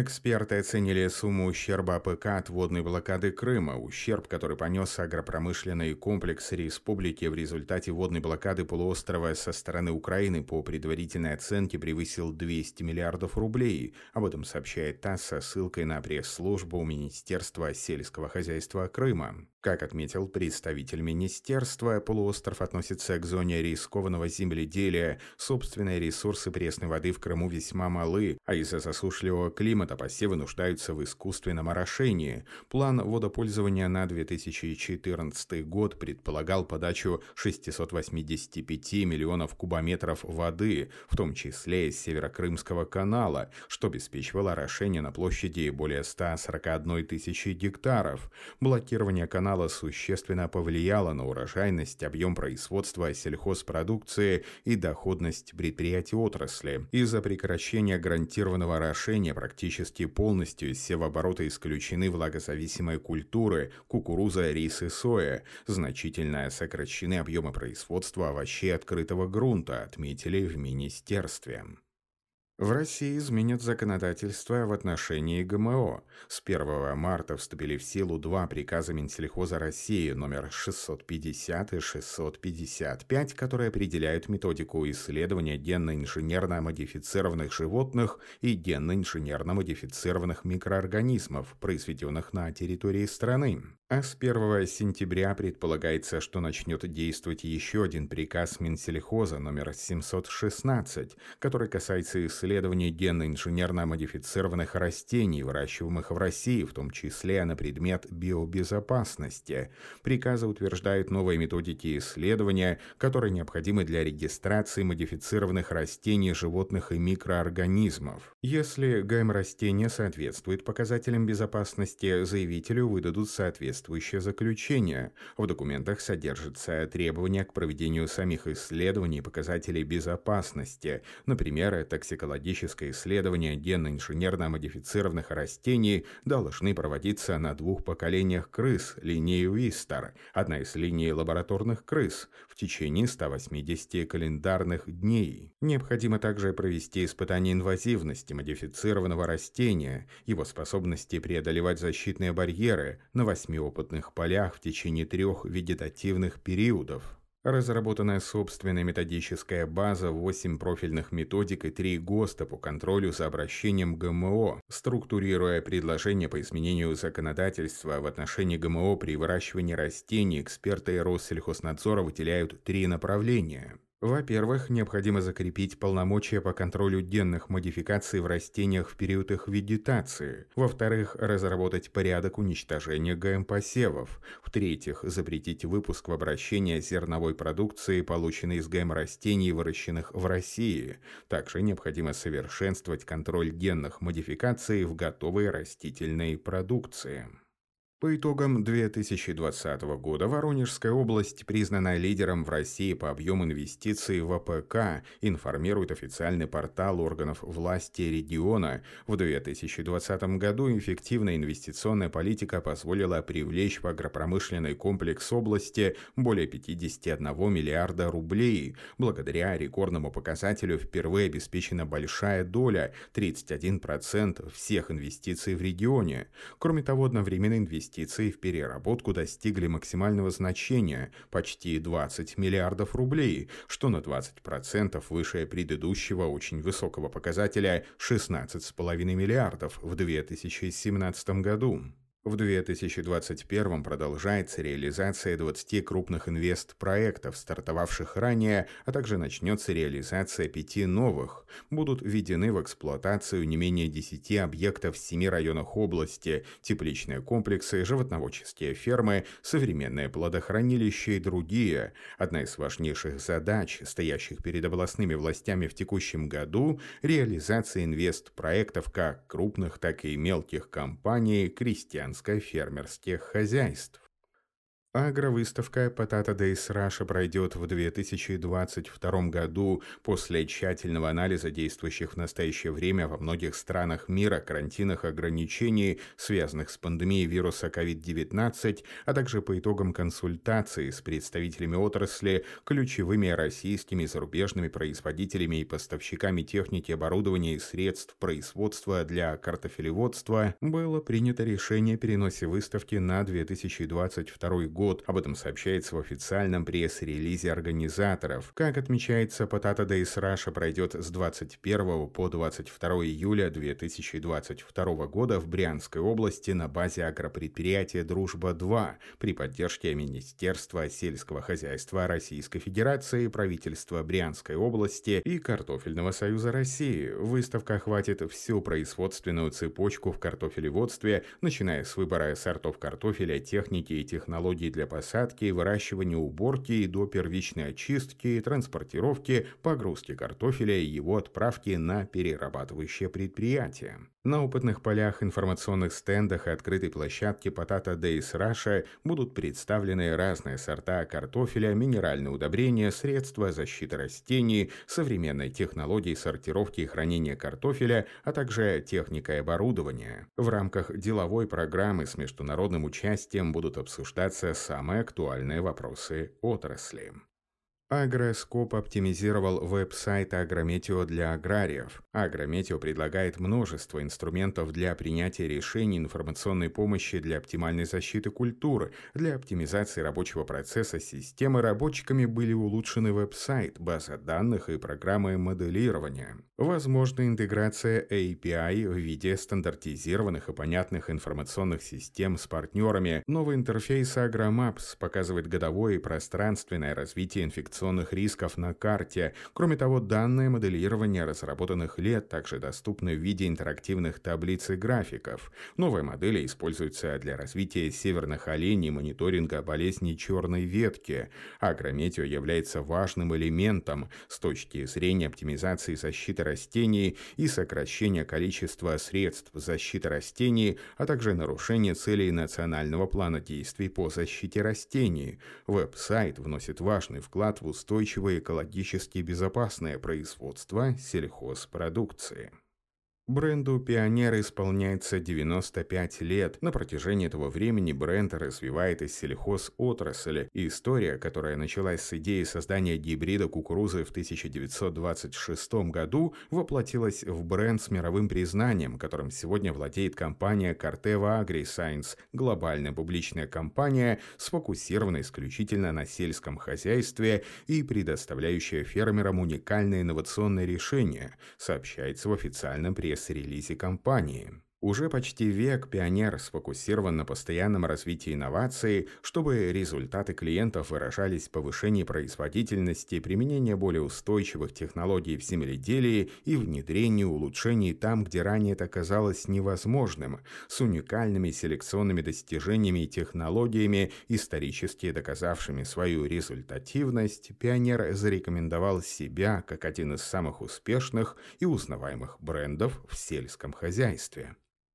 Эксперты оценили сумму ущерба АПК от водной блокады Крыма, ущерб, который понес агропромышленный комплекс республики в результате водной блокады полуострова со стороны Украины по предварительной оценке превысил 200 миллиардов рублей. Об этом сообщает ТАСС со ссылкой на пресс-службу Министерства сельского хозяйства Крыма. Как отметил представитель министерства, полуостров относится к зоне рискованного земледелия, собственные ресурсы пресной воды в Крыму весьма малы, а из-за засушливого климата посевы нуждаются в искусственном орошении. План водопользования на 2014 год предполагал подачу 685 миллионов кубометров воды, в том числе из Северокрымского канала, что обеспечивало орошение на площади более 141 тысячи гектаров. Блокирование канала канала существенно повлияло на урожайность, объем производства сельхозпродукции и доходность предприятий отрасли. Из-за прекращения гарантированного орошения практически полностью из севооборота исключены влагозависимые культуры – кукуруза, рис и соя. Значительно сокращены объемы производства овощей открытого грунта, отметили в министерстве. В России изменят законодательство в отношении ГМО. С 1 марта вступили в силу два приказа Минсельхоза России номер 650 и 655, которые определяют методику исследования генно-инженерно модифицированных животных и генно-инженерно модифицированных микроорганизмов, произведенных на территории страны. А с 1 сентября предполагается, что начнет действовать еще один приказ Минсельхоза номер 716, который касается исследования генно-инженерно модифицированных растений, выращиваемых в России, в том числе на предмет биобезопасности. Приказы утверждают новые методики исследования, которые необходимы для регистрации модифицированных растений, животных и микроорганизмов. Если ГМ-растение соответствует показателям безопасности, заявителю выдадут соответствующее заключение. В документах содержатся требования к проведению самих исследований показателей безопасности, например, токсикологическое исследование генно-инженерно модифицированных растений должны проводиться на двух поколениях крыс линии Уистер, одна из линий лабораторных крыс, в течение 180 календарных дней. Необходимо также провести испытание инвазивности модифицированного растения, его способности преодолевать защитные барьеры на восьми опытных полях в течение трех вегетативных периодов. Разработанная собственная методическая база, 8 профильных методик и 3 ГОСТа по контролю за обращением ГМО, структурируя предложения по изменению законодательства в отношении ГМО при выращивании растений, эксперты Россельхознадзора выделяют три направления – во-первых, необходимо закрепить полномочия по контролю генных модификаций в растениях в период их вегетации. Во-вторых, разработать порядок уничтожения ГМ-посевов. В-третьих, запретить выпуск в обращение зерновой продукции, полученной из ГМ-растений, выращенных в России. Также необходимо совершенствовать контроль генных модификаций в готовой растительной продукции. По итогам 2020 года Воронежская область признана лидером в России по объему инвестиций в АПК, информирует официальный портал органов власти региона. В 2020 году эффективная инвестиционная политика позволила привлечь в агропромышленный комплекс области более 51 миллиарда рублей. Благодаря рекордному показателю впервые обеспечена большая доля – 31% всех инвестиций в регионе. Кроме того, одновременно инвестиции инвестиции в переработку достигли максимального значения – почти 20 миллиардов рублей, что на 20% выше предыдущего очень высокого показателя – 16,5 миллиардов в 2017 году. В 2021 продолжается реализация 20 крупных инвест-проектов, стартовавших ранее, а также начнется реализация пяти новых. Будут введены в эксплуатацию не менее 10 объектов в 7 районах области, тепличные комплексы, животноводческие фермы, современное плодохранилище и другие. Одна из важнейших задач, стоящих перед областными властями в текущем году – реализация инвест-проектов как крупных, так и мелких компаний, крестьян крестьянско-фермерских хозяйств. Агровыставка Potato Days Russia пройдет в 2022 году после тщательного анализа действующих в настоящее время во многих странах мира карантинных ограничений, связанных с пандемией вируса COVID-19, а также по итогам консультаций с представителями отрасли, ключевыми российскими и зарубежными производителями и поставщиками техники, оборудования и средств производства для картофелеводства, было принято решение о переносе выставки на 2022 год год. Об этом сообщается в официальном пресс-релизе организаторов. Как отмечается, Potato Days Russia пройдет с 21 по 22 июля 2022 года в Брянской области на базе агропредприятия «Дружба-2» при поддержке Министерства сельского хозяйства Российской Федерации, правительства Брянской области и Картофельного союза России. Выставка охватит всю производственную цепочку в картофелеводстве, начиная с выбора сортов картофеля, техники и технологий для посадки, выращивания, уборки и до первичной очистки, транспортировки, погрузки картофеля и его отправки на перерабатывающее предприятие. На опытных полях, информационных стендах и открытой площадке Potato Days Russia будут представлены разные сорта картофеля, минеральные удобрения, средства защиты растений, современные технологии сортировки и хранения картофеля, а также техника и оборудование. В рамках деловой программы с международным участием будут обсуждаться самые актуальные вопросы отрасли. Агроскоп оптимизировал веб-сайт Агрометео для аграриев. Агрометео предлагает множество инструментов для принятия решений информационной помощи для оптимальной защиты культуры. Для оптимизации рабочего процесса системы рабочиками были улучшены веб-сайт, база данных и программы моделирования. Возможна интеграция API в виде стандартизированных и понятных информационных систем с партнерами. Новый интерфейс AgroMaps показывает годовое и пространственное развитие инфекционных информационных рисков на карте. Кроме того, данные моделирования разработанных лет также доступны в виде интерактивных таблиц и графиков. Новые модели используются для развития северных оленей мониторинга болезни черной ветки. Агрометео является важным элементом с точки зрения оптимизации защиты растений и сокращения количества средств защиты растений, а также нарушения целей национального плана действий по защите растений. Веб-сайт вносит важный вклад в устойчивое экологически безопасное производство сельхозпродукции. Бренду «Пионер» исполняется 95 лет. На протяжении этого времени бренд развивает из сельхозотрасли. История, которая началась с идеи создания гибрида кукурузы в 1926 году, воплотилась в бренд с мировым признанием, которым сегодня владеет компания Corteva AgriScience, глобальная публичная компания, сфокусированная исключительно на сельском хозяйстве и предоставляющая фермерам уникальные инновационные решения, сообщается в официальном пресс пресс-релизе компании. Уже почти век «Пионер» сфокусирован на постоянном развитии инноваций, чтобы результаты клиентов выражались в повышении производительности, применении более устойчивых технологий в земледелии и внедрении улучшений там, где ранее это казалось невозможным, с уникальными селекционными достижениями и технологиями, исторически доказавшими свою результативность, «Пионер» зарекомендовал себя как один из самых успешных и узнаваемых брендов в сельском хозяйстве.